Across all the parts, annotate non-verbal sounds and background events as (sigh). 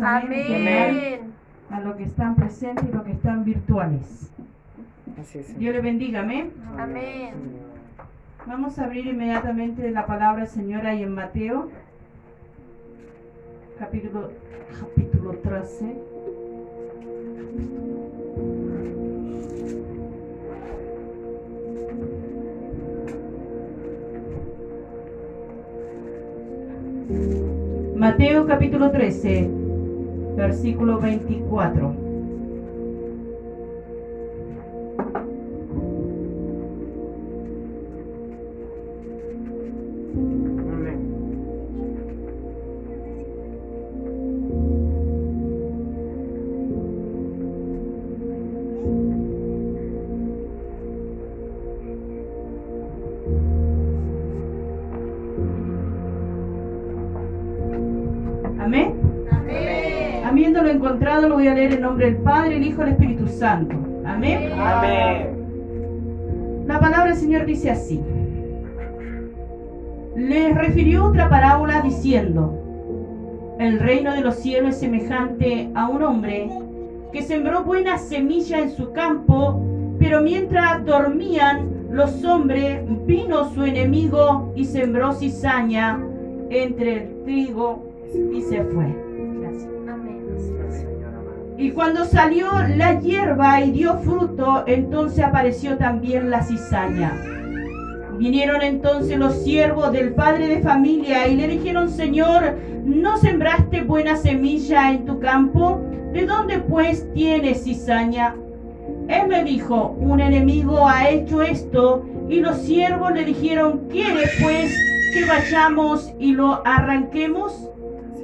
hermanos. Amén. A los que están presentes y los que están virtuales. Dios le bendiga. Amén. Amén. Vamos a abrir inmediatamente la palabra Señora ahí en Mateo, capítulo, capítulo 13. Mateo capítulo 13, versículo 24. Hijo y el Espíritu Santo. Amén. Amén. La palabra del Señor dice así. Les refirió otra parábola diciendo, el reino de los cielos es semejante a un hombre que sembró buena semilla en su campo, pero mientras dormían los hombres, vino su enemigo y sembró cizaña entre el trigo y se fue. Y cuando salió la hierba y dio fruto, entonces apareció también la cizaña. Vinieron entonces los siervos del padre de familia y le dijeron, Señor, ¿no sembraste buena semilla en tu campo? ¿De dónde pues tienes cizaña? Él me dijo, un enemigo ha hecho esto. Y los siervos le dijeron, ¿quiere pues que vayamos y lo arranquemos?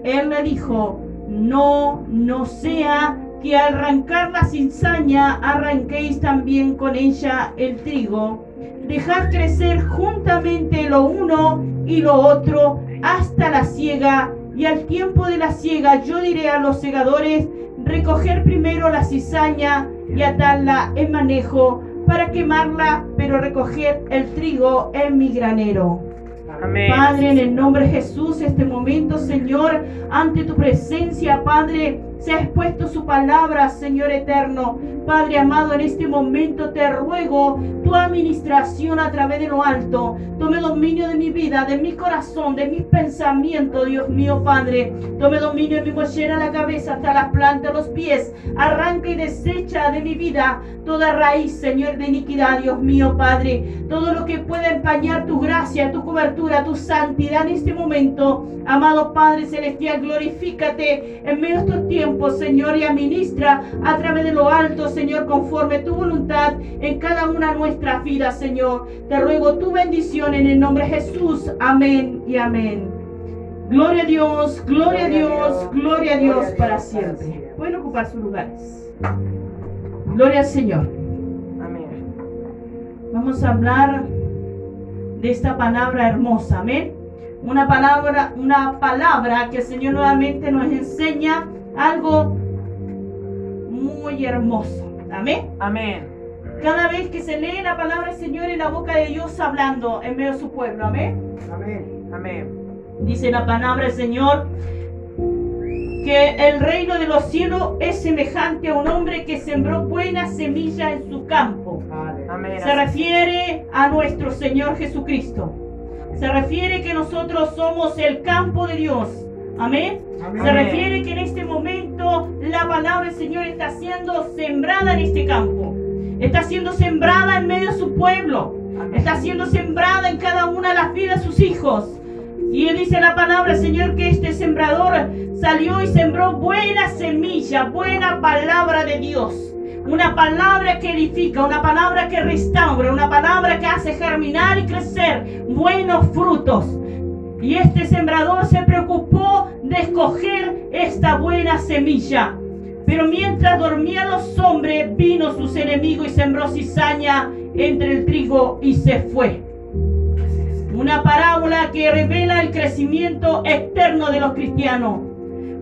Él le dijo, no, no sea que al arrancar la cizaña arranquéis también con ella el trigo. Dejad crecer juntamente lo uno y lo otro hasta la siega. Y al tiempo de la siega yo diré a los segadores, recoger primero la cizaña y atarla en manejo para quemarla, pero recoger el trigo en mi granero. Padre, en el nombre de Jesús, este momento, Señor, ante tu presencia, Padre, se ha expuesto su palabra, Señor eterno. Padre amado, en este momento te ruego tu administración a través de lo alto. Tome dominio de mi vida, de mi corazón, de mis pensamientos, Dios mío, Padre. Tome dominio de mi mochera, la cabeza hasta la planta, los pies. Arranca y desecha de mi vida toda raíz, Señor, de iniquidad, Dios mío, Padre. Todo lo que pueda empañar tu gracia, tu cobertura, tu santidad en este momento. Amado Padre Celestial, glorifícate en medio de estos tiempos, Señor, y administra a través de lo alto, Señor, conforme tu voluntad en cada una de nuestras vidas, Señor. Te ruego tu bendición en el nombre de Jesús. Amén y amén. Gloria a Dios, gloria a Dios, gloria a Dios para siempre. Pueden ocupar sus lugares. Gloria al Señor. Amén. Vamos a hablar de esta palabra hermosa. Amén. Una palabra, una palabra que el Señor nuevamente nos enseña algo muy hermoso. Amén. Amén. Cada vez que se lee la palabra del Señor en la boca de Dios hablando en medio de su pueblo. Amén. Amén. Amén. Dice la palabra del Señor que el reino de los cielos es semejante a un hombre que sembró buena semilla en su campo. Amén. Se refiere a nuestro Señor Jesucristo. Se refiere que nosotros somos el campo de Dios. Amén. Se refiere que en este momento la palabra del Señor está siendo sembrada en este campo. Está siendo sembrada en medio de su pueblo. Está siendo sembrada en cada una de las vidas de sus hijos. Y él dice la palabra, Señor, que este sembrador salió y sembró buena semilla, buena palabra de Dios. Una palabra que edifica, una palabra que restaura, una palabra que hace germinar y crecer buenos frutos. Y este sembrador se preocupó de escoger esta buena semilla. Pero mientras dormían los hombres, vino sus enemigos y sembró cizaña entre el trigo y se fue. Una parábola que revela el crecimiento externo de los cristianos.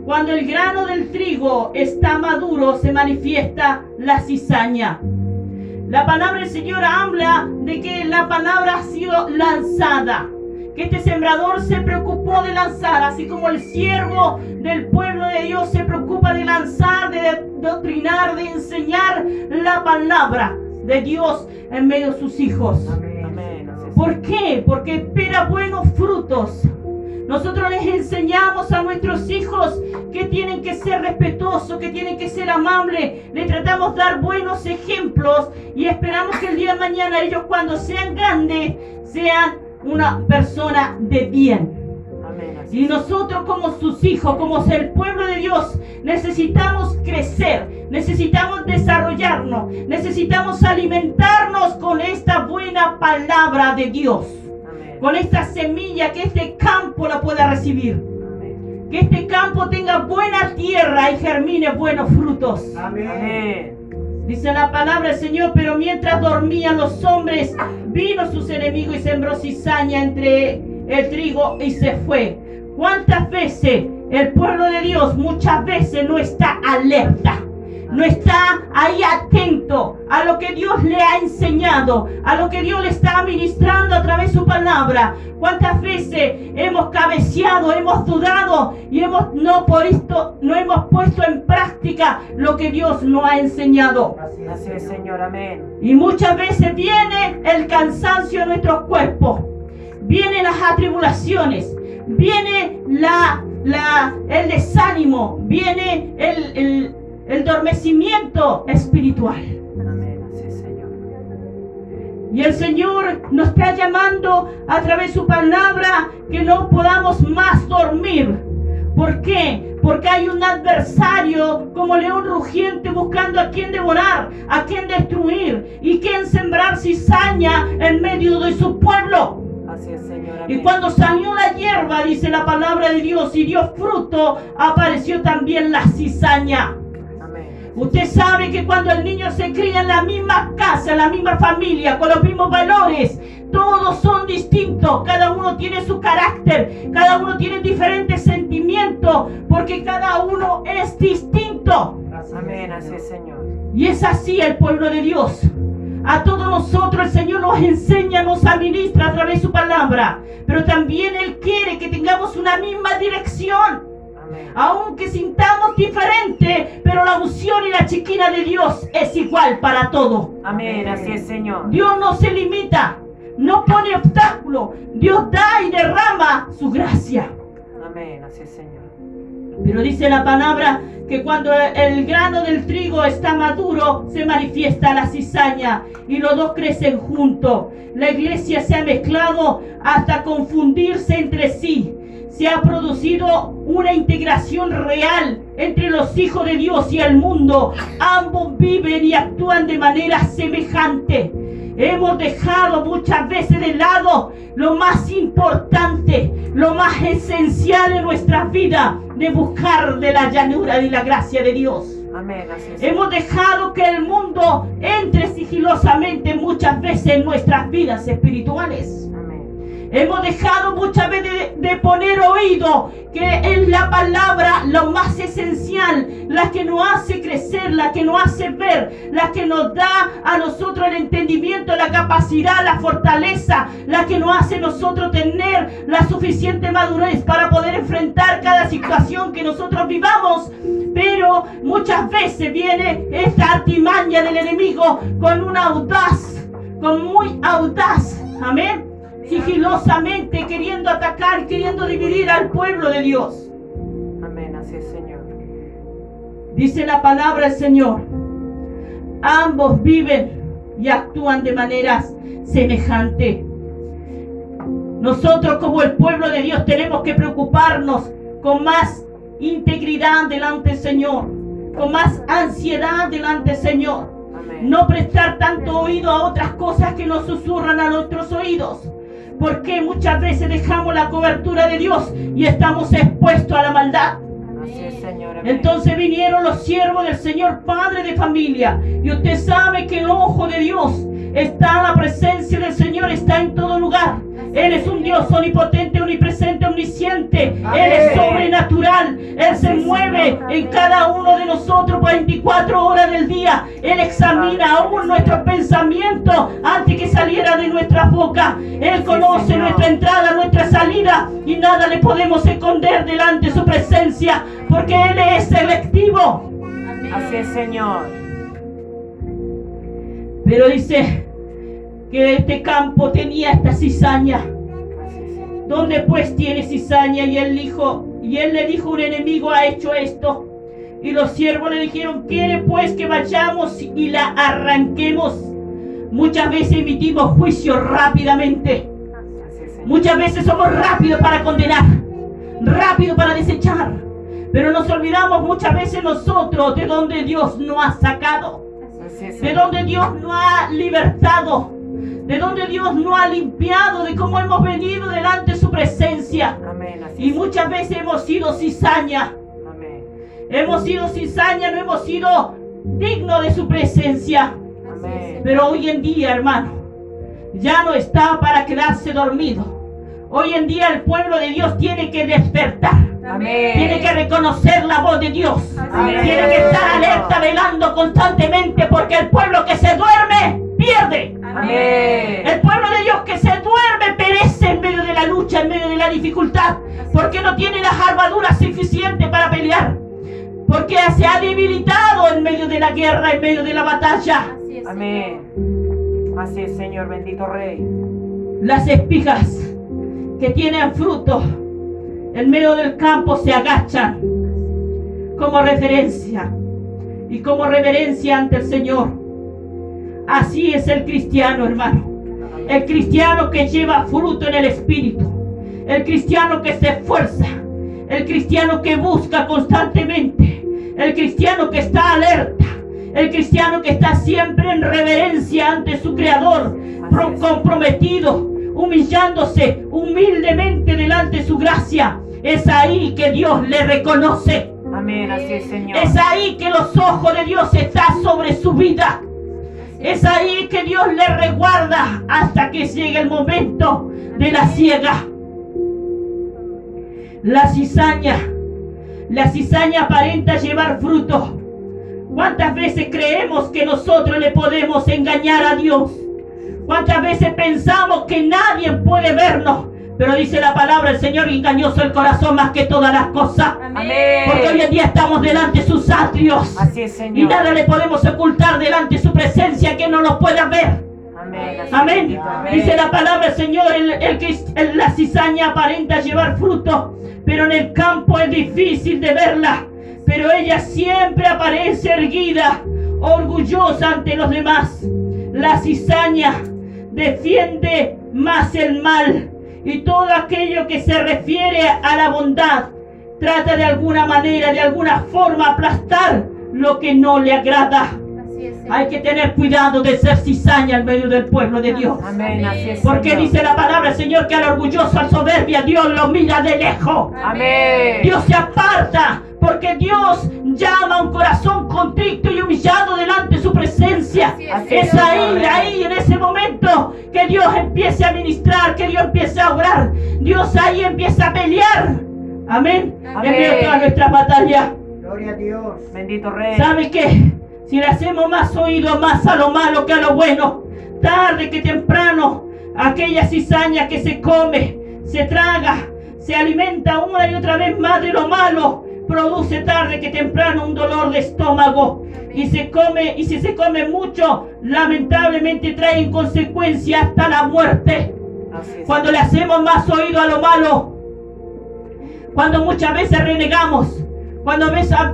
Cuando el grano del trigo está maduro, se manifiesta la cizaña. La palabra del Señor habla de que la palabra ha sido lanzada. Que este sembrador se preocupó de lanzar, así como el siervo del pueblo de Dios se preocupó cansar de doctrinar, de enseñar la palabra de Dios en medio de sus hijos. Amén. ¿Por qué? Porque espera buenos frutos. Nosotros les enseñamos a nuestros hijos que tienen que ser respetuosos, que tienen que ser amables. Le tratamos de dar buenos ejemplos y esperamos que el día de mañana ellos cuando sean grandes sean una persona de bien. Y nosotros como sus hijos, como el pueblo de Dios, necesitamos crecer, necesitamos desarrollarnos, necesitamos alimentarnos con esta buena palabra de Dios, Amén. con esta semilla que este campo la pueda recibir. Amén. Que este campo tenga buena tierra y germine buenos frutos. Amén. Dice la palabra del Señor, pero mientras dormían los hombres, vino sus enemigos y sembró cizaña entre el trigo y se fue. ¿Cuántas veces el pueblo de Dios muchas veces no está alerta? No está ahí atento a lo que Dios le ha enseñado, a lo que Dios le está ministrando a través de su palabra. ¿Cuántas veces hemos cabeceado, hemos dudado y hemos no por esto no hemos puesto en práctica lo que Dios nos ha enseñado? Así es, Señor. Amén. Y muchas veces viene el cansancio en nuestros cuerpos, vienen las atribulaciones, viene la, la- el desánimo, viene el, el, el dormecimiento espiritual. Y el Señor nos está llamando a través de su palabra que no podamos más dormir. ¿Por qué? Porque hay un adversario como león rugiente buscando a quien devorar, a quien destruir y quien sembrar cizaña en medio de su pueblo. Así es. Y cuando salió la hierba, dice la palabra de Dios, y dio fruto, apareció también la cizaña. Usted sabe que cuando el niño se cría en la misma casa, en la misma familia, con los mismos valores, todos son distintos, cada uno tiene su carácter, cada uno tiene diferentes sentimientos, porque cada uno es distinto. Amén. Así es, Señor. Y es así el pueblo de Dios. A todos nosotros el Señor nos enseña, nos administra a través de su palabra, pero también Él quiere que tengamos una misma dirección Amén. Aunque sintamos diferente, pero la unción y la chiquina de Dios es igual para todo. Amén. Así es, Señor. Dios no se limita, no pone obstáculo, Dios da y derrama su gracia. Amén. Así es, Señor. Pero dice la palabra que cuando el grano del trigo está maduro, se manifiesta la cizaña y los dos crecen juntos. La iglesia se ha mezclado hasta confundirse entre sí. Se ha producido una integración real entre los hijos de Dios y el mundo. Ambos viven y actúan de manera semejante. Hemos dejado muchas veces de lado lo más importante, lo más esencial en nuestra vida, de buscar de la llanura y la gracia de Dios. Amén. Así es. Hemos dejado que el mundo entre sigilosamente muchas veces en nuestras vidas espirituales. Hemos dejado muchas veces de, poner oído, que es la palabra lo más esencial, la que nos hace crecer, la que nos hace ver, la que nos da a nosotros el entendimiento, la capacidad, la fortaleza, la que nos hace nosotros tener la suficiente madurez para poder enfrentar cada situación que nosotros vivamos. Pero muchas veces viene esta artimaña del enemigo con una audaz, con muy audaz. Amén sigilosamente queriendo atacar, queriendo dividir al pueblo de Dios. Amén. Así es, Señor. Dice la palabra del Señor. Ambos viven y actúan de maneras semejantes. Nosotros como el pueblo de Dios tenemos que preocuparnos con más integridad delante del Señor, con más ansiedad delante del Señor. Amén. No prestar tanto oído a otras cosas que nos susurran a nuestros oídos. Porque muchas veces dejamos la cobertura de Dios y estamos expuestos a la maldad. Entonces vinieron los siervos del Señor Padre de familia. Y usted sabe que el ojo de Dios está, la presencia del Señor está en todo lugar. Él es un Dios omnipotente, omnipresente, omnisciente. Él es sobrenatural. Él se mueve en cada uno de nosotros 24 horas del día. Él examina aún nuestros pensamientos antes que saliera de nuestra boca. Él conoce nuestra entrada, nuestra salida y nada le podemos esconder delante de su presencia porque Él es selectivo. Así es, Señor. Pero dice que este campo tenía esta cizaña. ¿Dónde pues tiene cizaña? Y él dijo, y él le dijo, un enemigo ha hecho esto. Y los siervos le dijeron, quiere pues que vayamos y la arranquemos. Muchas veces emitimos juicio rápidamente. Muchas veces somos rápidos para condenar, rápidos para desechar. Pero nos olvidamos muchas veces nosotros de donde Dios nos ha sacado, de donde Dios nos ha libertado, de donde Dios nos ha limpiado, de cómo hemos venido delante de su presencia. Amén. Y muchas veces hemos sido cizaña, Amén. hemos sido cizaña, no hemos sido dignos de su presencia. Amén. Pero hoy en día, hermano, ya no está para quedarse dormido. Hoy en día el pueblo de Dios tiene que despertar. Amén. Tiene que reconocer la voz de Dios. Amén. Tiene que estar alerta, velando constantemente, porque el pueblo que se duerme pierde. El Amén. pueblo de Dios que se duerme perece en medio de la lucha, en medio de la dificultad, porque no tiene las armaduras suficientes para pelear, porque se ha debilitado en medio de la guerra, en medio de la batalla. Amén. Así es, Señor. Bendito Rey. Las espigas que tienen fruto en medio del campo se agachan como referencia y como reverencia ante el Señor. Así es el cristiano, hermano. El cristiano que lleva fruto en el espíritu. El cristiano que se esfuerza. El cristiano que busca constantemente. El cristiano que está alerta. El cristiano que está siempre en reverencia ante su creador. pro- comprometido, humillándose humildemente delante de su gracia. Es ahí que Dios le reconoce. Amén. Así es, Señor. Es ahí que los ojos de Dios están sobre su vida. Es ahí que Dios le reguarda hasta que llegue el momento de la ciega. La cizaña. La cizaña aparenta llevar fruto. ¿Cuántas veces creemos que nosotros le podemos engañar a Dios? ¿Cuántas veces pensamos que nadie puede vernos? Pero dice la palabra del Señor, engañoso el corazón más que todas las cosas. Porque hoy en día estamos delante de sus atrios. Así es, Y Señor. nada le podemos ocultar delante de su presencia que no nos pueda ver. Amén. Amén. Rey. Dice la palabra Señor, el, el que el- la cizaña aparenta llevar fruto, pero en el campo es difícil de verla. Pero ella siempre aparece erguida, orgullosa ante los demás. La cizaña defiende más el mal y todo aquello que se refiere a la bondad trata de alguna manera, de alguna forma aplastar lo que no le agrada. Hay que tener cuidado de ser cizaña en medio del pueblo de Dios. Amén. Así es, Porque Señor. dice la palabra, Señor, que al orgulloso, al soberbia, Dios lo mira de lejos. Amén. Dios se aparta, porque Dios llama a un corazón contrito y humillado delante de su presencia. Así es, Es ahí, ahí, en ese momento, que Dios empiece a ministrar, que Dios empiece a obrar. Dios ahí empieza a pelear. Amén. Amén. En todas nuestras batallas. Gloria a Dios. Bendito Rey. ¿Sabe qué? Si le hacemos más oído más a lo malo que a lo bueno, tarde que temprano, aquella cizaña que se come, se traga, se alimenta una y otra vez más de lo malo, produce tarde que temprano un dolor de estómago. Y se come, y si se come mucho, lamentablemente trae en consecuencia hasta la muerte. Cuando le hacemos más oído a lo malo, cuando muchas veces renegamos, cuando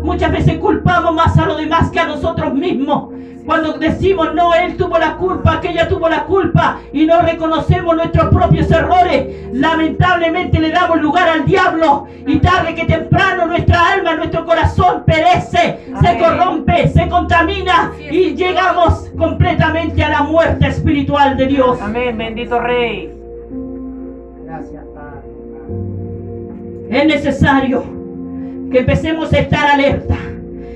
muchas veces culpamos más a los demás que a nosotros mismos, cuando decimos no, él tuvo la culpa, aquella tuvo la culpa y no reconocemos nuestros propios errores, lamentablemente le damos lugar al diablo y tarde que temprano nuestra alma, nuestro corazón perece, se corrompe, se contamina y llegamos completamente a la muerte espiritual de Dios. Amén. Bendito Rey. Gracias, Padre. Es necesario que empecemos a estar alerta.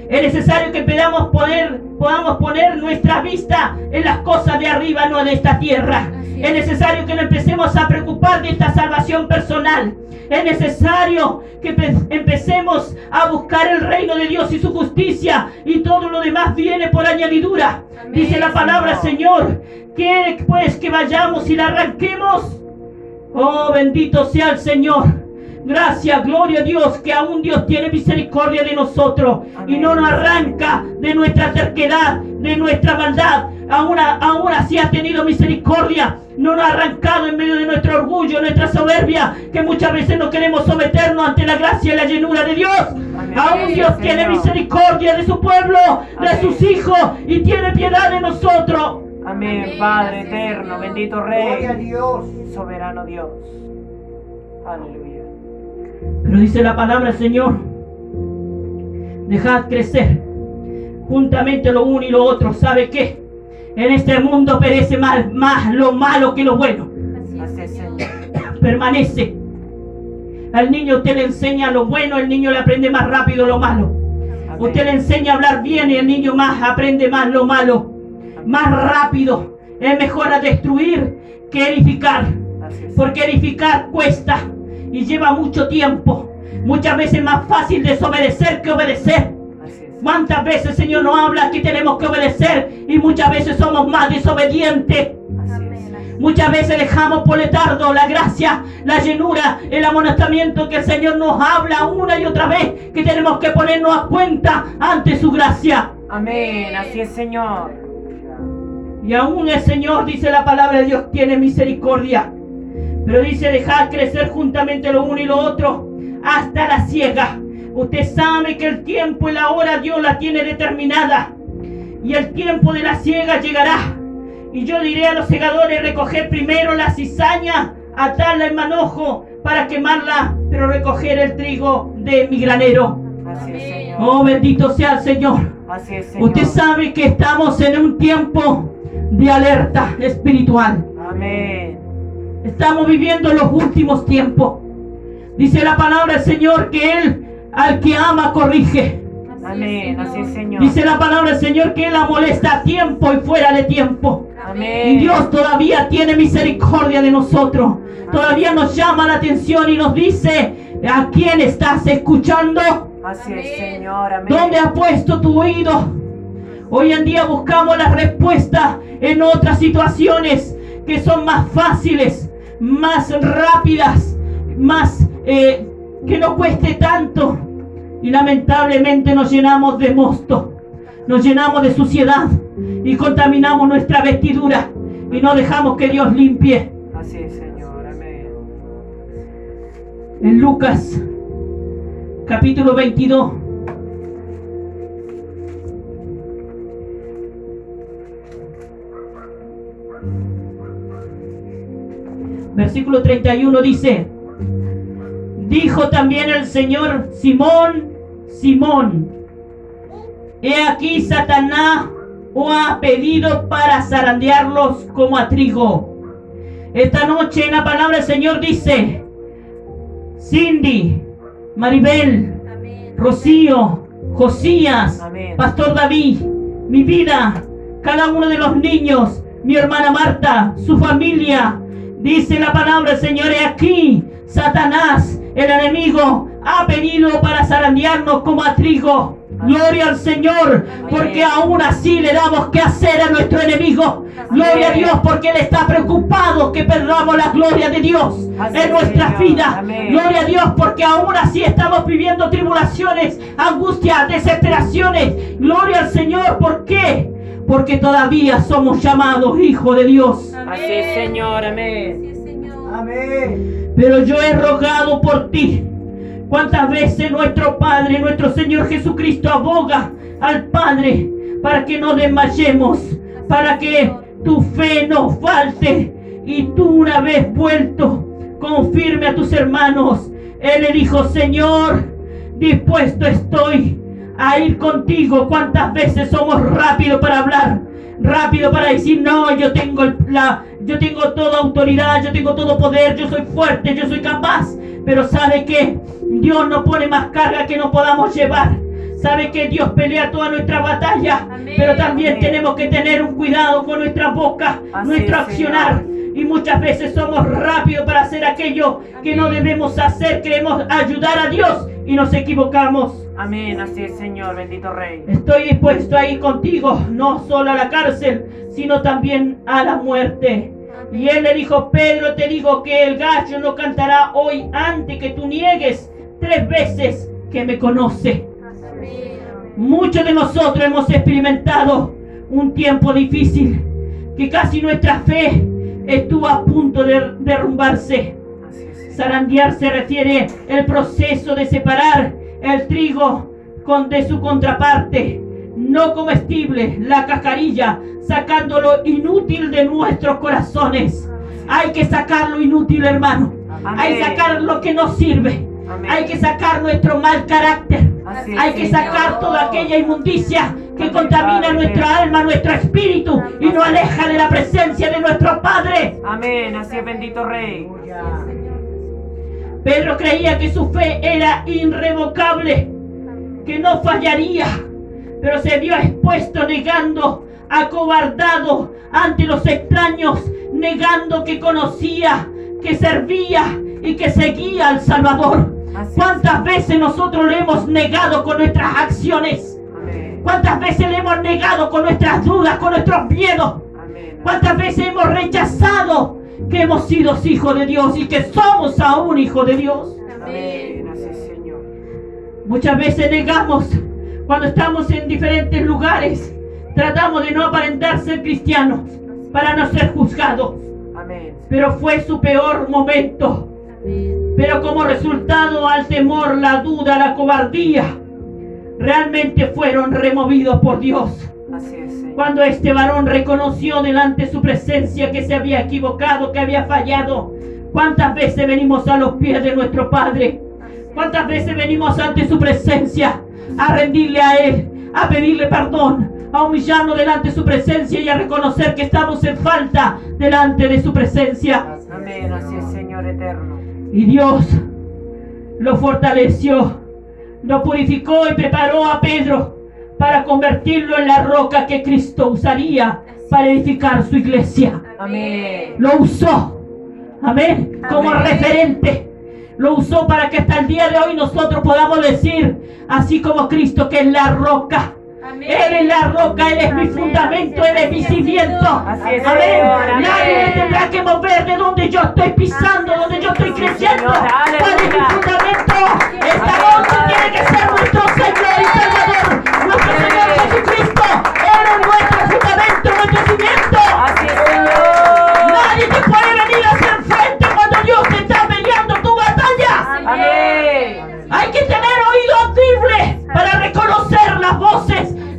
Es necesario que podamos poner, podamos poner nuestra vista en las cosas de arriba, no de esta tierra. Es es. necesario que nos empecemos a preocupar de esta salvación personal. Es necesario que empe- empecemos a buscar el reino de Dios y su justicia y todo lo demás viene por añadidura. Amén, Dice la palabra, Señor. Señor. ¿Quiere pues que vayamos y la arranquemos? Oh, bendito sea el Señor. Gracias, gloria a Dios, que aún Dios tiene misericordia de nosotros y no nos arranca de nuestra terquedad, de nuestra maldad. Aún, aún así ha tenido misericordia, no nos ha arrancado en medio de nuestro orgullo, nuestra soberbia, que muchas veces no queremos someternos ante la gracia y la llenura de Dios. Aún Dios tiene misericordia de su pueblo, de sus hijos y tiene piedad de nosotros. Amén, Padre eterno, bendito Gloria a Rey, Dios. soberano Dios. Aleluya. Pero dice la palabra, Señor, dejad crecer juntamente lo uno y lo otro. ¿Sabe qué? En este mundo perece más, más lo malo que lo bueno. Así es, Señor. Permanece. Al niño usted le enseña lo bueno, el niño le aprende más rápido lo malo. Amén. Usted le enseña a hablar bien y el niño más aprende más lo malo. Más rápido. Es mejor a destruir que edificar. Porque edificar cuesta y lleva mucho tiempo. Muchas veces es más fácil desobedecer que obedecer. ¿Cuántas veces el Señor nos habla que tenemos que obedecer y muchas veces somos más desobedientes? Muchas veces dejamos por letardo la gracia, la llenura, el amonestamiento que el Señor nos habla una y otra vez, que tenemos que ponernos a cuenta ante su gracia. Amén. Así es, Señor. Y aún el Señor, dice la palabra de Dios, tiene misericordia. Pero dice, dejar crecer juntamente lo uno y lo otro hasta la ciega. Usted sabe que el tiempo y la hora Dios la tiene determinada. Y el tiempo de la ciega llegará. Y yo diré a los segadores, recoger primero la cizaña, atarla en manojo para quemarla, pero recoger el trigo de mi granero. Así es, Señor. Oh, bendito sea el Señor. Así es, Señor. Usted sabe que estamos en un tiempo de alerta espiritual. Amén. Estamos viviendo los últimos tiempos. Dice la palabra del Señor que Él al que ama corrige. Amén. Así es, Señor. Dice la palabra del Señor que Él la molesta a tiempo y fuera de tiempo. Y Amén. Dios todavía tiene misericordia de nosotros. Todavía nos llama la atención y nos dice, ¿a quién estás escuchando? Así es, Señor. Amén. ¿Dónde has puesto tu oído? Hoy en día buscamos la respuesta en otras situaciones que son más fáciles, más rápidas, más eh, que no cueste tanto. Y lamentablemente nos llenamos de mosto, nos llenamos de suciedad y contaminamos nuestra vestidura y no dejamos que Dios limpie. Así es, Señor. Amén. En Lucas capítulo 22. Versículo 31 dice, dijo también el Señor, Simón, Simón, he aquí Satanás os ha pedido para zarandearlos como a trigo. Esta noche en la palabra del Señor dice, Cindy, Maribel, Rocío, Josías, Amén. Pastor David, mi vida, cada uno de los niños, mi hermana Marta, su familia. Dice la palabra del Señor, he aquí, Satanás, el enemigo, ha venido para zarandearnos como a trigo. Gloria al Señor, porque aún así le damos que hacer a nuestro enemigo. Gloria a Dios, porque Él está preocupado que perdamos la gloria de Dios en es, nuestra Señor. vida. Amén. Gloria a Dios, porque aún así estamos viviendo tribulaciones, angustias, desesperaciones. Gloria al Señor, ¿por qué? Porque todavía somos llamados hijos de Dios. Así es, Señor. Amén. Amén. Pero yo he rogado por ti. ¿Cuántas veces nuestro Padre, nuestro Señor Jesucristo aboga al Padre para que no desmayemos, para que tu fe no falte y tú una vez vuelto confirme a tus hermanos? Él le dijo, Señor, dispuesto estoy a ir contigo. ¿Cuántas veces somos rápidos para hablar? Rápido para decir, no, yo tengo la, yo tengo toda autoridad, yo tengo todo poder, yo soy fuerte, yo soy capaz. Pero sabe que Dios no pone más carga que no podamos llevar. Sabe que Dios pelea toda nuestra batalla, Amén. pero también Amén. tenemos que tener un cuidado con nuestra boca, Así nuestro es, accionar. Y muchas veces somos rápidos para hacer aquello que no debemos hacer. Queremos ayudar a Dios y nos equivocamos. Amén. Así es, Señor. Bendito Rey. Estoy dispuesto a ir contigo, no solo a la cárcel, sino también a la muerte. Y él le dijo, Pedro, te digo que el gallo no cantará hoy antes que tú niegues tres veces que me conoce. Muchos de nosotros hemos experimentado un tiempo difícil, que casi nuestra fe estuvo a punto de derrumbarse. Zarandear se refiere el proceso de separar el trigo con, de su contraparte, no comestible, la cascarilla, sacando lo inútil de nuestros corazones. Hay que sacar lo inútil, hermano. Hay que sacar lo que no sirve. Amén. Hay que sacar nuestro mal carácter. Así Hay que Señor. sacar toda aquella inmundicia que Amén, contamina nuestra alma, nuestro espíritu y nos aleja de la presencia de nuestro Padre. Amén. Así es, bendito Rey. Pedro creía que su fe era irrevocable, que no fallaría, pero se vio expuesto negando, acobardado ante los extraños, negando que conocía, que servía y que seguía al Salvador. ¿Cuántas veces nosotros le hemos negado con nuestras acciones? ¿Cuántas veces le hemos negado con nuestras dudas, con nuestros miedos? ¿Cuántas veces hemos rechazado que hemos sido hijos de Dios y que somos aún hijos de Dios? Amén. Muchas veces negamos cuando estamos en diferentes lugares. Tratamos de no aparentar ser cristianos para no ser juzgados. Amén. Pero fue su peor momento. Pero como resultado al temor, la duda, la cobardía, realmente fueron removidos por Dios. Así es, Señor. Cuando este varón reconoció delante de su presencia que se había equivocado, que había fallado, ¿cuántas veces venimos a los pies de nuestro Padre? ¿Cuántas veces venimos ante su presencia a rendirle a Él, a pedirle perdón, a humillarnos delante de su presencia y a reconocer que estamos en falta delante de su presencia? Amén. Así es, Señor eterno. Y Dios lo fortaleció, lo purificó y preparó a Pedro para convertirlo en la roca que Cristo usaría para edificar su iglesia. Amén. Lo usó, amén, como Amén. referente. Lo usó para que hasta el día de hoy nosotros podamos decir, así como Cristo, que es la roca. Él es la roca, Él es mi fundamento, Él es mi cimiento. Amén. Amén. Nadie me tendrá que mover de donde yo estoy pisando, donde yo estoy creciendo. ¿Cuál es mi fundamento? Esta Amén, Padre. tiene que ser nuestro Señor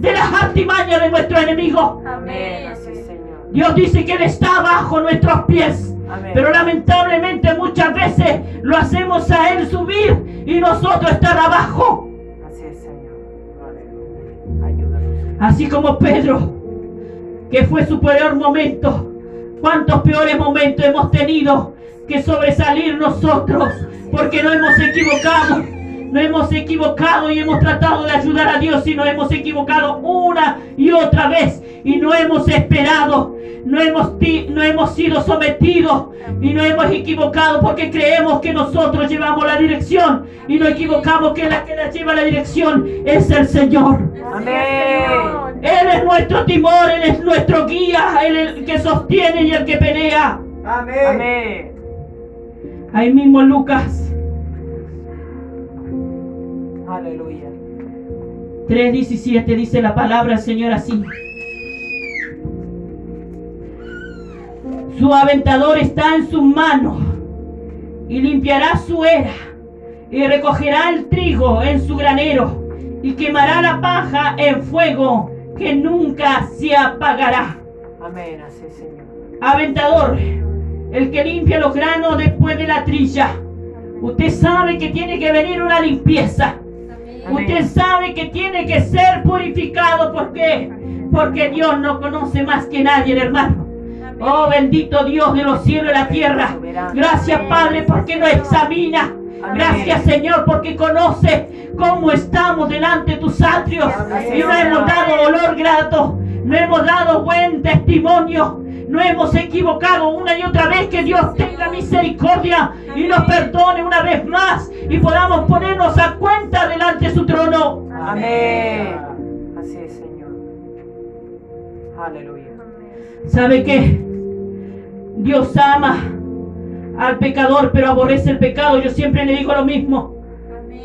de las artimañas de nuestro enemigo. Amén. Dios dice que Él está bajo nuestros pies. Amén. Pero lamentablemente muchas veces lo hacemos a Él subir y nosotros estar abajo. Así es, Señor. Ayúdanos. Así como Pedro, que fue su peor momento. ¿Cuántos peores momentos hemos tenido que sobresalir nosotros? Porque no hemos equivocado. No hemos equivocado y hemos tratado de ayudar a Dios y nos hemos equivocado una y otra vez. Y no hemos esperado. No hemos, no hemos sido sometidos y no hemos equivocado porque creemos que nosotros llevamos la dirección y nos equivocamos que la que la lleva la dirección es el Señor. Amén. Él es nuestro timor, Él es nuestro guía, Él es el que sostiene y el que pelea. Amén. Amén. Ahí mismo Lucas Aleluya. 3:17 dice la palabra del Señor así. Su aventador está en sus manos y limpiará su era y recogerá el trigo en su granero y quemará la paja en fuego que nunca se apagará. Amén. Así Señor. Aventador, el que limpia los granos después de la trilla. Usted sabe que tiene que venir una limpieza. Usted sabe que tiene que ser purificado. ¿Por qué? Porque Dios no conoce más que nadie, hermano. Oh, bendito Dios de los cielos y la tierra. Gracias, Padre, porque nos examina. Gracias, Señor, porque conoce cómo estamos delante de tus atrios. Y no hemos dado olor grato. No hemos dado buen testimonio. No hemos equivocado una y otra vez. Que Dios tenga misericordia y nos perdone una vez más. Y podamos ponernos a cuenta delante de su trono. Amén. Así es, Señor. Aleluya. ¿Sabe qué? Dios ama al pecador, pero aborrece el pecado. Yo siempre le digo lo mismo.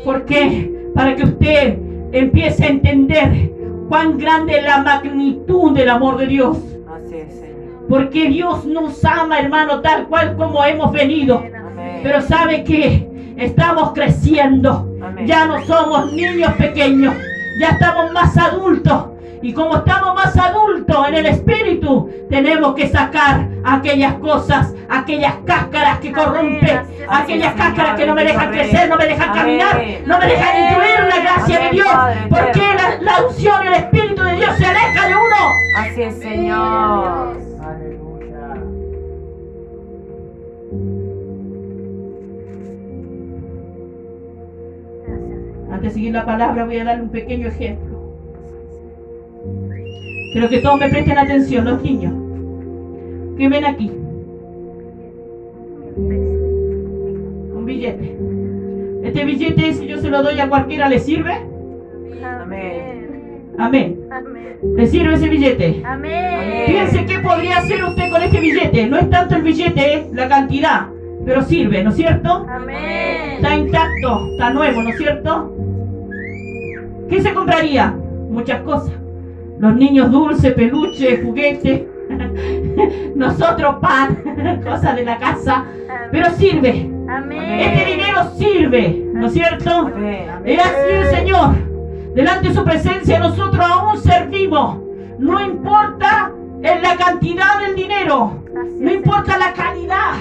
¿Por qué? Para que usted empiece a entender cuán grande es la magnitud del amor de Dios. Así es, Señor. Porque Dios nos ama, hermano, tal cual como hemos venido. Amén. Pero sabe que estamos creciendo. Amén. Ya no somos niños pequeños. Ya estamos más adultos. Y como estamos más adultos en el espíritu, tenemos que sacar aquellas cosas, aquellas cáscaras que corrompen, aquellas cáscaras que no me dejan crecer, no me dejan caminar, no me dejan intuir la gracia de Dios. Porque la, la unción y el espíritu de Dios se aleja de uno. Así es, Señor. Antes de seguir la palabra voy a darle un pequeño ejemplo. Quiero que todos me presten atención, los niños. Que ven aquí, un billete. Este billete, si yo se lo doy a cualquiera, ¿le sirve? Amén. Amén. Amén. ¿Le sirve ese billete? Amén. Piense qué podría hacer usted con este billete. No es tanto el billete, es la cantidad, pero sirve, ¿no es cierto? Amén. Está intacto, está nuevo, ¿no es cierto? ¿Qué se compraría? Muchas cosas. Los niños dulces, peluches, juguetes. (laughs) Nosotros pan, (laughs) cosas de la casa. Pero sirve. Amén. Este dinero sirve, ¿no es cierto? Amén. Es así el Señor. Delante de su presencia nosotros aún servimos. No importa en la cantidad del dinero. No importa la calidad.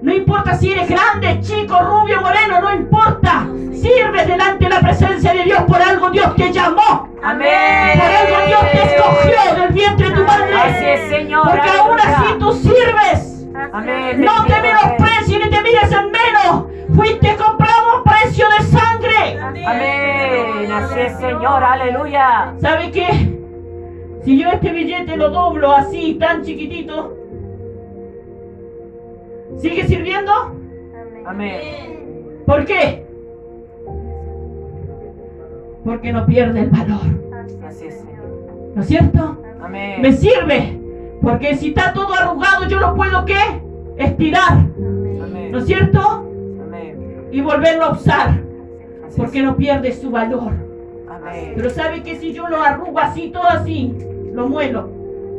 No importa si eres grande, chico, rubio, moreno. No importa. Sirve delante de la presencia de Dios. Por algo Dios te llamó. Amén. Por algo Dios te escogió del vientre de tu Así madre. es, Señor. Porque aún así tú sirves. Amén. No te menosprecies ni te mires en menos. Fuiste comprado a precio de sangre. Amén. Así es, Señor. Aleluya. ¿Sabe qué? Si yo este billete lo doblo así, tan chiquitito, ¿sigue sirviendo? Amén. ¿Por qué? Porque no pierde el valor, Así es. ¿no es cierto? Amén. Me sirve, porque si está todo arrugado yo lo puedo ¿qué? Estirar, Amén. ¿no es cierto? Amén. Y volverlo a usar, Así es. porque no pierde su valor. Amén. Pero ¿sabe que si yo lo arrugo así, todo así, lo muelo?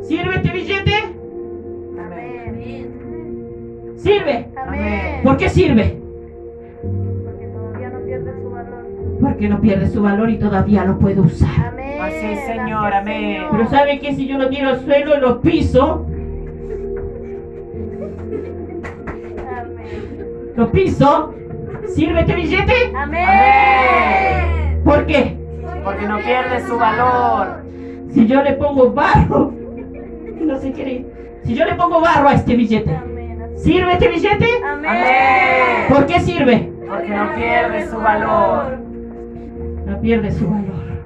¿Sirve este billete? ¿Sirve? Amén. ¿Por qué sirve? Porque todavía no pierde su valor. Porque no pierde su valor y todavía lo puedo usar. Amén. Así Señor, Gracias, amén. Señor. Pero ¿sabe que si yo lo tiro al suelo y lo piso, Amén. lo piso, ¿sirve este billete? Amén. Amén. ¿Por qué? Porque no pierde su valor. Si yo le pongo barro, (laughs) no se quiere. Si yo le pongo barro a este billete, Amén. ¿Sirve este billete? Amén. ¿Por qué sirve? Porque no pierde su valor. No pierde su valor.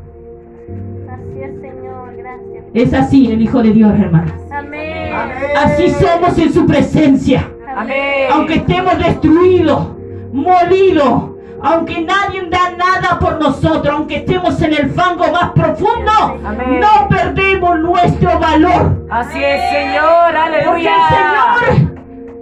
Así es, Señor. Gracias. Es así el Hijo de Dios, hermano. Amén. Así somos en su presencia. Amén. Aunque estemos destruidos, molidos, aunque nadie da nada por nosotros, aunque estemos en el fango más profundo, Amén. no perdemos nuestro valor. Así es, Señor. Porque Aleluya. el Señor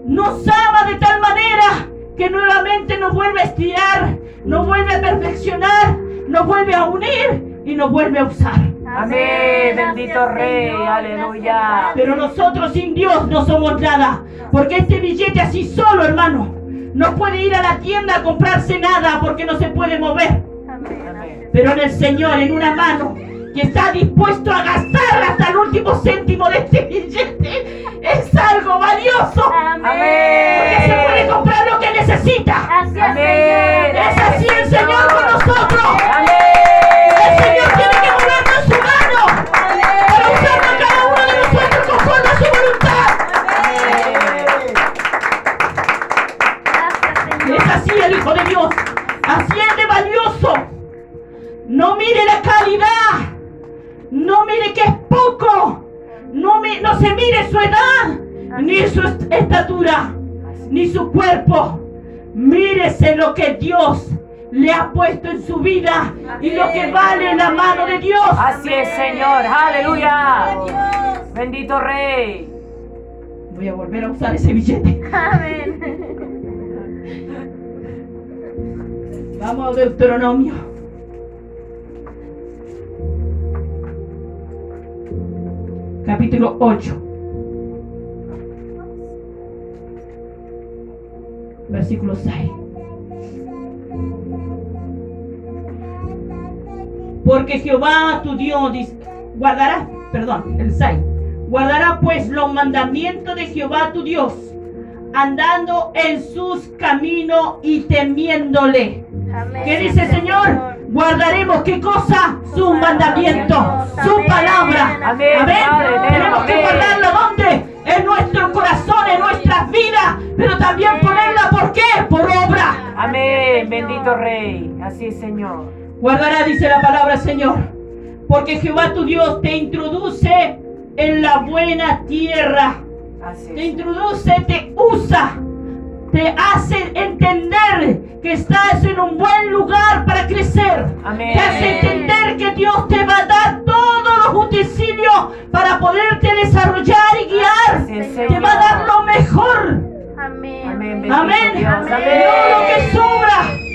nos ama de tal manera que nuevamente nos vuelve a estirar, nos vuelve a perfeccionar, nos vuelve a unir y nos vuelve a usar. Amén. Bendito Rey. Aleluya. Pero nosotros sin Dios no somos nada. Porque este billete así solo, hermano, no puede ir a la tienda a comprarse nada porque no se puede mover. Amén. Pero en el Señor, en una mano, que está dispuesto a gastar hasta el último céntimo de este billete, es algo valioso. Porque se puede Amén. comprar lo que necesita. Gracias, Amén. Señor. Es así el Señor con nosotros. Amén. Y lo que vale en la mano de Dios. Así es, Señor. Aleluya. Bendito Rey. Voy a volver a usar ese billete. Amén. Vamos a Deuteronomio. Capítulo 8. Versículo 6. Porque Jehová tu Dios guardará, perdón, el 6. Guardará pues los mandamientos de Jehová tu Dios, andando en sus caminos y temiéndole. Amén. ¿Qué dice el Señor? Guardaremos qué cosa? Sus mandamientos, su palabra. Amén, Tenemos que amén. guardarla ¿dónde? En nuestro corazón, en nuestras vidas, pero también ponerla ¿por qué? Por obra. Amén, bendito Rey. Así es, Señor. Guardará, dice la palabra Señor, porque Jehová tu Dios te introduce en la buena tierra. Así te introduce, te usa, te hace entender que estás en un buen lugar para crecer. Amén. Te hace entender que Dios te va a dar todos los utensilios para poderte desarrollar y guiar. Así Te va a dar lo mejor. Amén. Amén, Amén. No Amén. lo que sobra.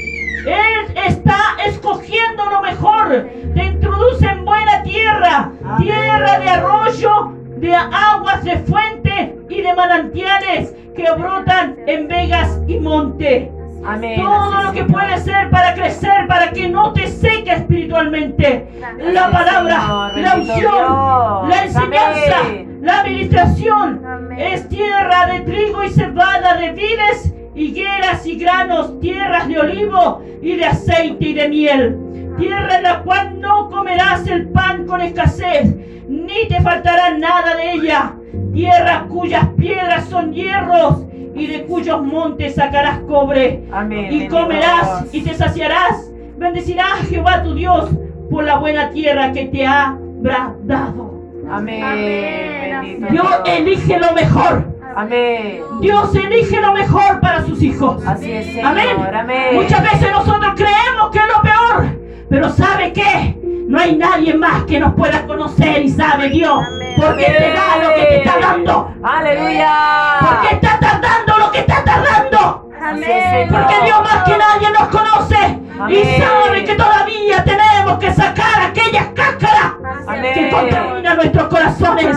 Él está escogiendo lo mejor. Te introduce en buena tierra. Tierra de arroyo, de aguas de fuente y de manantiales que brotan en vegas y monte. Amén. Todo lo que puede ser para crecer, para que no te seque espiritualmente. La palabra, la unción, la enseñanza, la administración. Es tierra de trigo y cebada, de vides, higueras y granos, tierras de olivo y de aceite y de miel. Tierra en la cual no comerás el pan con escasez, ni te faltará nada de ella. Tierra cuyas piedras son hierros y de cuyos montes sacarás cobre. Amén. Y comerás y te saciarás. Bendecirás a Jehová tu Dios por la buena tierra que te habrá dado. Amén. Amén. Dios elige lo mejor. Amén. Dios elige lo mejor para sus hijos. Así es, Señor. Amén. Amén. Muchas veces nosotros creemos que es lo peor, pero ¿sabe qué? No hay nadie más que nos pueda conocer y sabe Dios, Amén. porque te da lo que te está dando, Aleluya. porque está tardando lo que está tardando, Porque Dios más que nadie nos conoce y sabe que todavía tenemos que sacar aquellas cáscaras Amén. que contaminan nuestros corazones.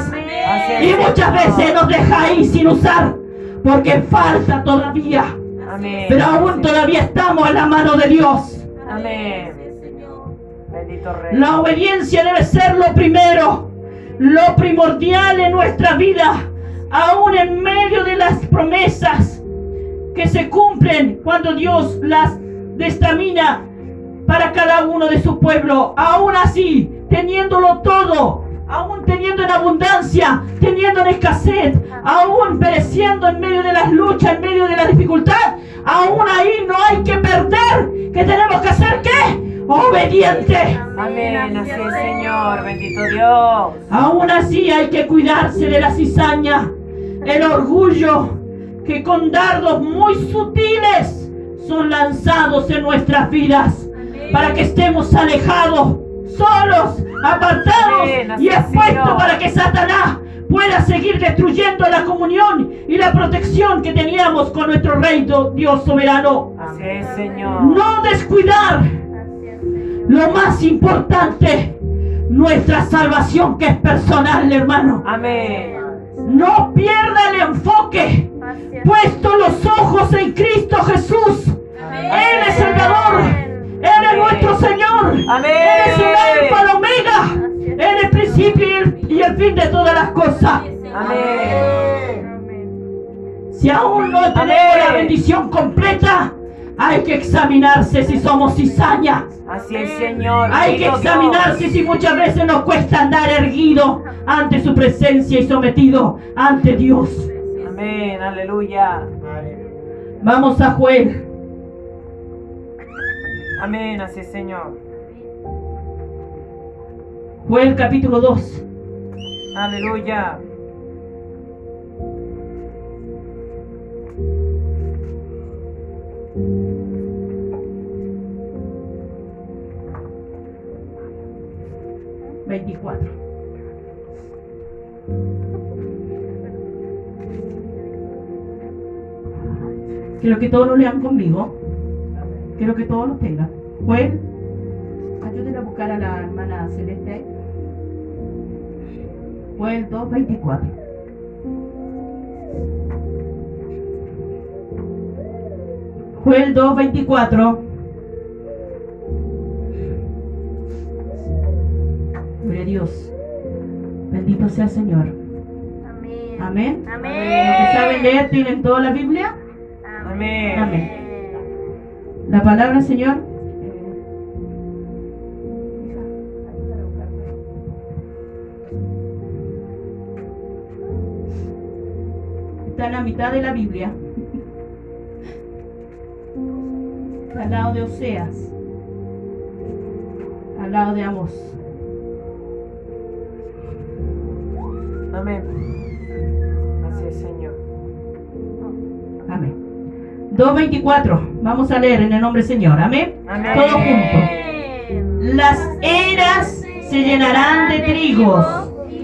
Y muchas veces nos deja ahí sin usar, porque falta todavía. Amén. Pero aún todavía estamos en la mano de Dios. Amén. La obediencia debe ser lo primero, lo primordial en nuestra vida, aún en medio de las promesas que se cumplen cuando Dios las destamina para cada uno de su pueblo. Aún así, teniéndolo todo, aún teniendo en abundancia, teniendo en escasez, aún pereciendo en medio de las luchas, en medio de la dificultad, aún ahí no hay que perder, que tenemos que hacer qué? Obediente. Amén. Así es, Señor. Bendito Dios. Aún así hay que cuidarse de la cizaña, el orgullo, que con dardos muy sutiles son lanzados en nuestras vidas, para que estemos alejados, solos, apartados Amén, y es, expuestos para que Satanás pueda seguir destruyendo la comunión y la protección que teníamos con nuestro Rey Dios soberano. Señor. No descuidar lo más importante, nuestra salvación que es personal, hermano. Amén. No pierda el enfoque, Puesto los ojos en Cristo Jesús. Él es Salvador, Él es nuestro Señor, Amén. Él es el Alfa, el Omega, Él es el principio y el, y el fin de todas las cosas. Amén. Amén. Si aún no tenemos Amén. la bendición completa, hay que examinarse si somos cizaña. Así es, Señor. Hay que examinarse Dios. si muchas veces nos cuesta andar erguido ante su presencia y sometido ante Dios. Amén. Aleluya. Vamos a Joel, Amén. Así Señor. Joel capítulo 2. Aleluya. Quiero que todos lo lean conmigo. Quiero que todos lo tengan. Joel, ayúdenle a buscar a la hermana Celeste. Joel 2.24. Joel 2.24. Gloria a Dios. Bendito sea el Señor. Amén. Amén. Amén. Los que saben leer tienen toda la Biblia. Amén. Amén. La palabra, Señor. Está en la mitad de la Biblia. Al lado de Oseas. Al lado de Amos. Amén. 2.24. Vamos a leer en el nombre del Señor. Amén. Amén. Todo junto. Las eras se llenarán de trigos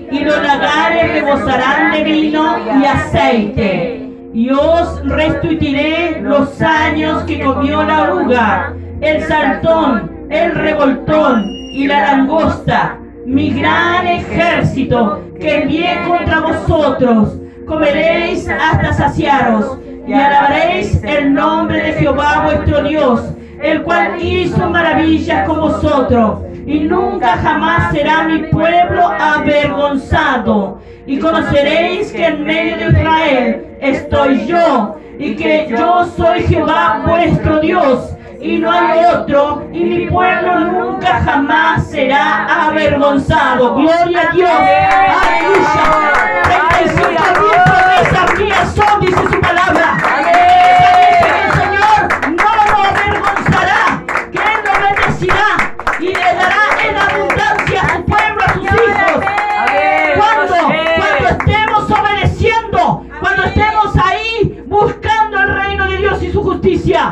y los lagares rebosarán de vino y aceite. Y os restituiré los años que comió la oruga, el saltón, el revoltón y la langosta, mi gran ejército que envié contra vosotros. Comeréis hasta saciaros y alabaréis el nombre de Jehová vuestro Dios, el cual hizo maravillas con vosotros. Y nunca jamás será mi pueblo avergonzado. Y conoceréis que en medio de Israel estoy yo, y que yo soy Jehová vuestro Dios, y no hay otro, y mi pueblo nunca jamás será avergonzado. Gloria a Dios. Aleluya. 35 mil promesas mías son, dice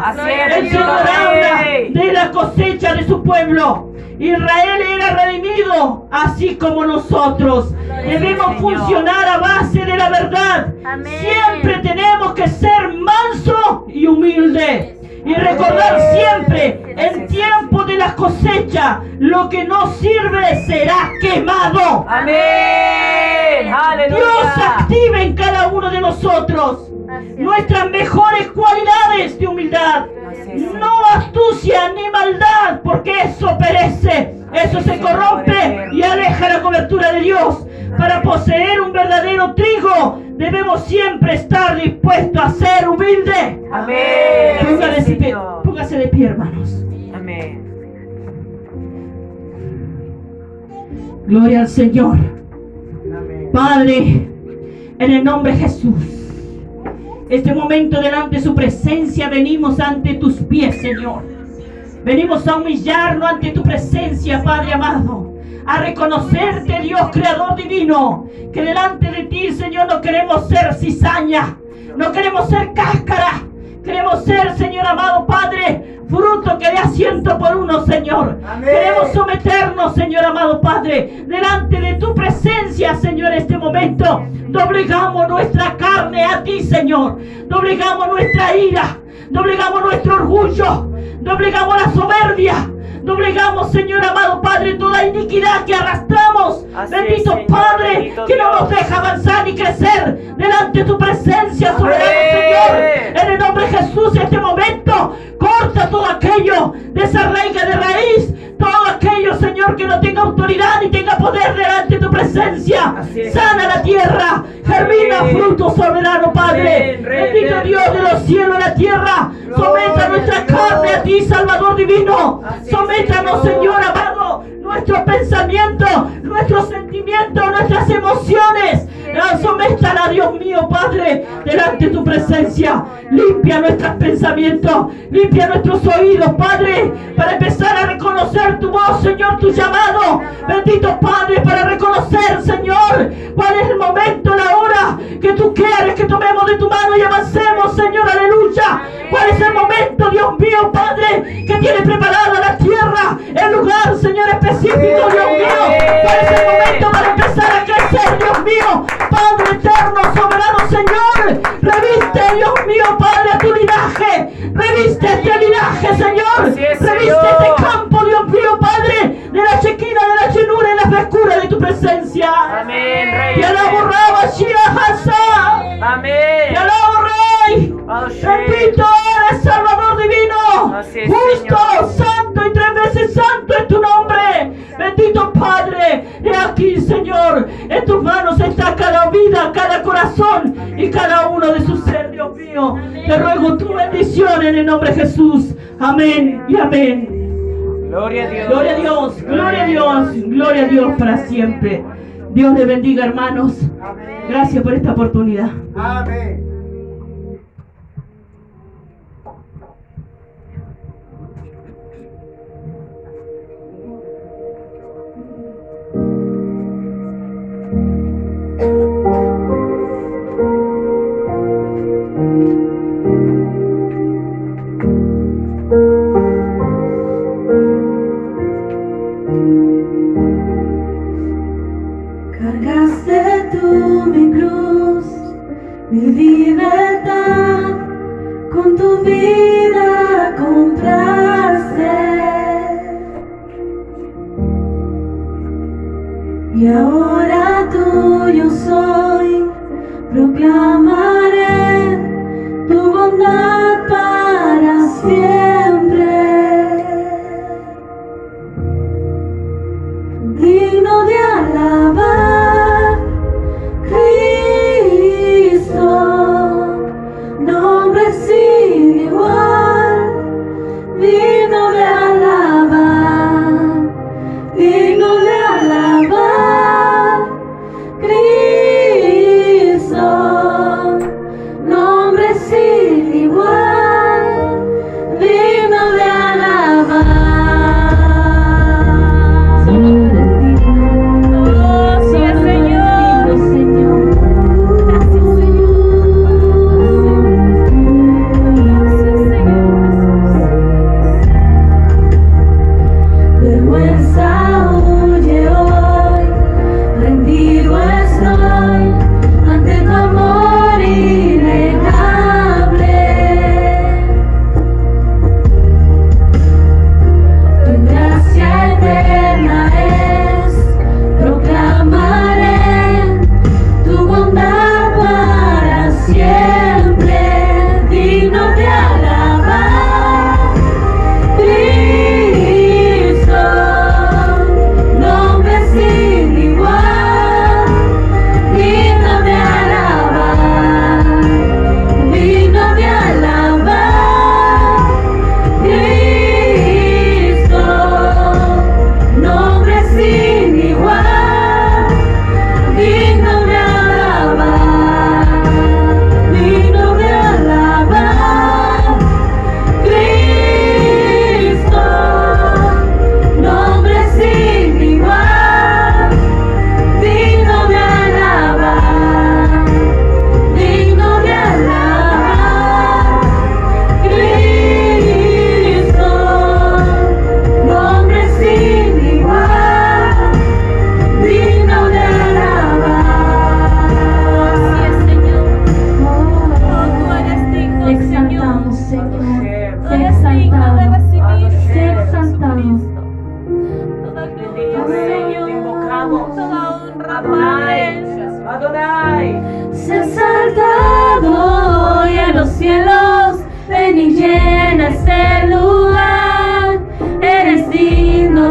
El habla de la cosecha de su pueblo. Israel era redimido, así como nosotros. Debemos funcionar a base de la verdad. Siempre tenemos que ser manso y humilde. Y recordar siempre, en tiempo de la cosecha, lo que no sirve será quemado. Amén. Dios activa en cada uno de nosotros. Nuestras mejores cualidades de humildad. No astucia ni maldad, porque eso perece, eso se corrompe y aleja la cobertura de Dios. Para poseer un verdadero trigo, debemos siempre estar dispuestos a ser humildes. Amén. Póngase de póngase de pie, hermanos. Amén. Gloria al Señor. Amén. Padre, en el nombre de Jesús, este momento delante de su presencia venimos ante tus pies, Señor. Venimos a humillarnos ante tu presencia, Padre amado. A reconocerte, Dios Creador Divino, que delante de ti, Señor, no queremos ser cizaña, no queremos ser cáscara, queremos ser, Señor amado Padre, fruto que dé asiento por uno, Señor. Amén. Queremos someternos, Señor amado Padre, delante de tu presencia, Señor, en este momento. Doblegamos nuestra carne a ti, Señor. Doblegamos nuestra ira. Doblegamos nuestro orgullo. Doblegamos la soberbia. Doblegamos, Señor amado Padre, toda iniquidad que arrastramos. Así Bendito Padre, bendito que no nos deja avanzar ni crecer delante de tu presencia, soberano. Señor. En el nombre de Jesús, en este momento, corta todo aquello, desarraiga de raíz, todo aquello, Señor, que no tenga autoridad ni tenga poder delante de tu presencia. Sana la tierra, germina Amén. fruto, soberano Padre. Amén, Bendito. Dios de los cielos y la tierra. Someta nuestra carne a ti, Salvador divino. Señor. Amado, nuestros pensamientos, nuestros sentimientos, nuestras emociones. Sométala, Dios mío, Padre, delante de tu presencia. Limpia nuestros pensamientos, limpia nuestros oídos, Padre, para empezar a reconocer tu voz, Señor, tu llamado. Bendito Padre, para reconocer, Señor, cuál es el momento, la bendito eres, Salvador divino, justo, santo y tres veces santo es tu nombre. Bendito Padre, he aquí, Señor, en tus manos está cada vida, cada corazón y cada uno de sus seres, Dios mío. Te ruego tu bendición en el nombre de Jesús. Amén y amén. Gloria a Dios. Gloria a Dios, gloria a Dios, gloria a Dios para siempre. Dios le bendiga, hermanos. Gracias por esta oportunidad. Amén. Cargaste tú mi cruz, mi libertad, con tu vida compraste. Y ahora tuyo soy, proclama.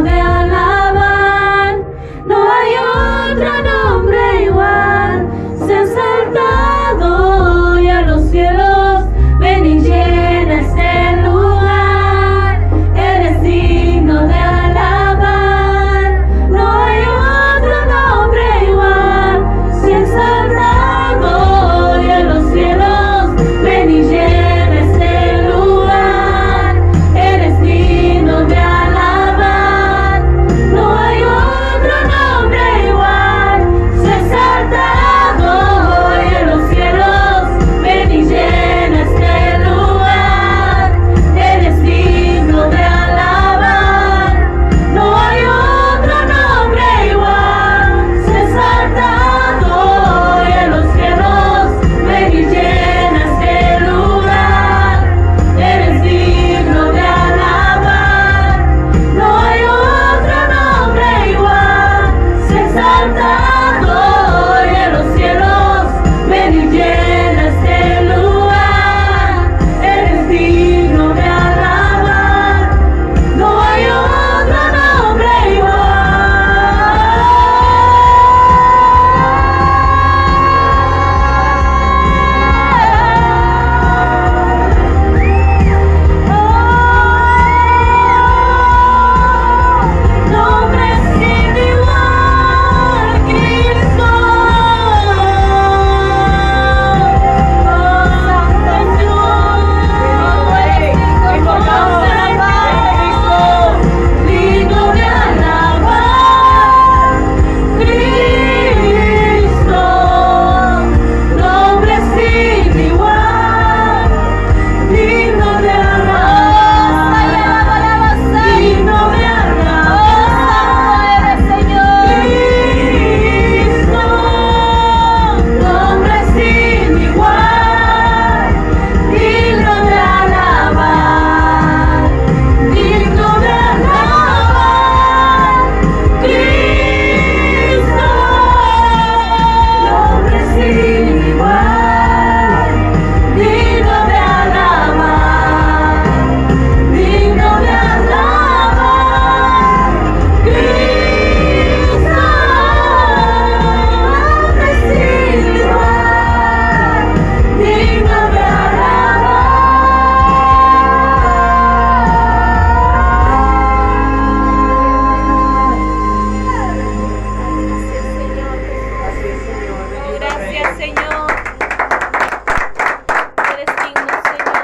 Bell.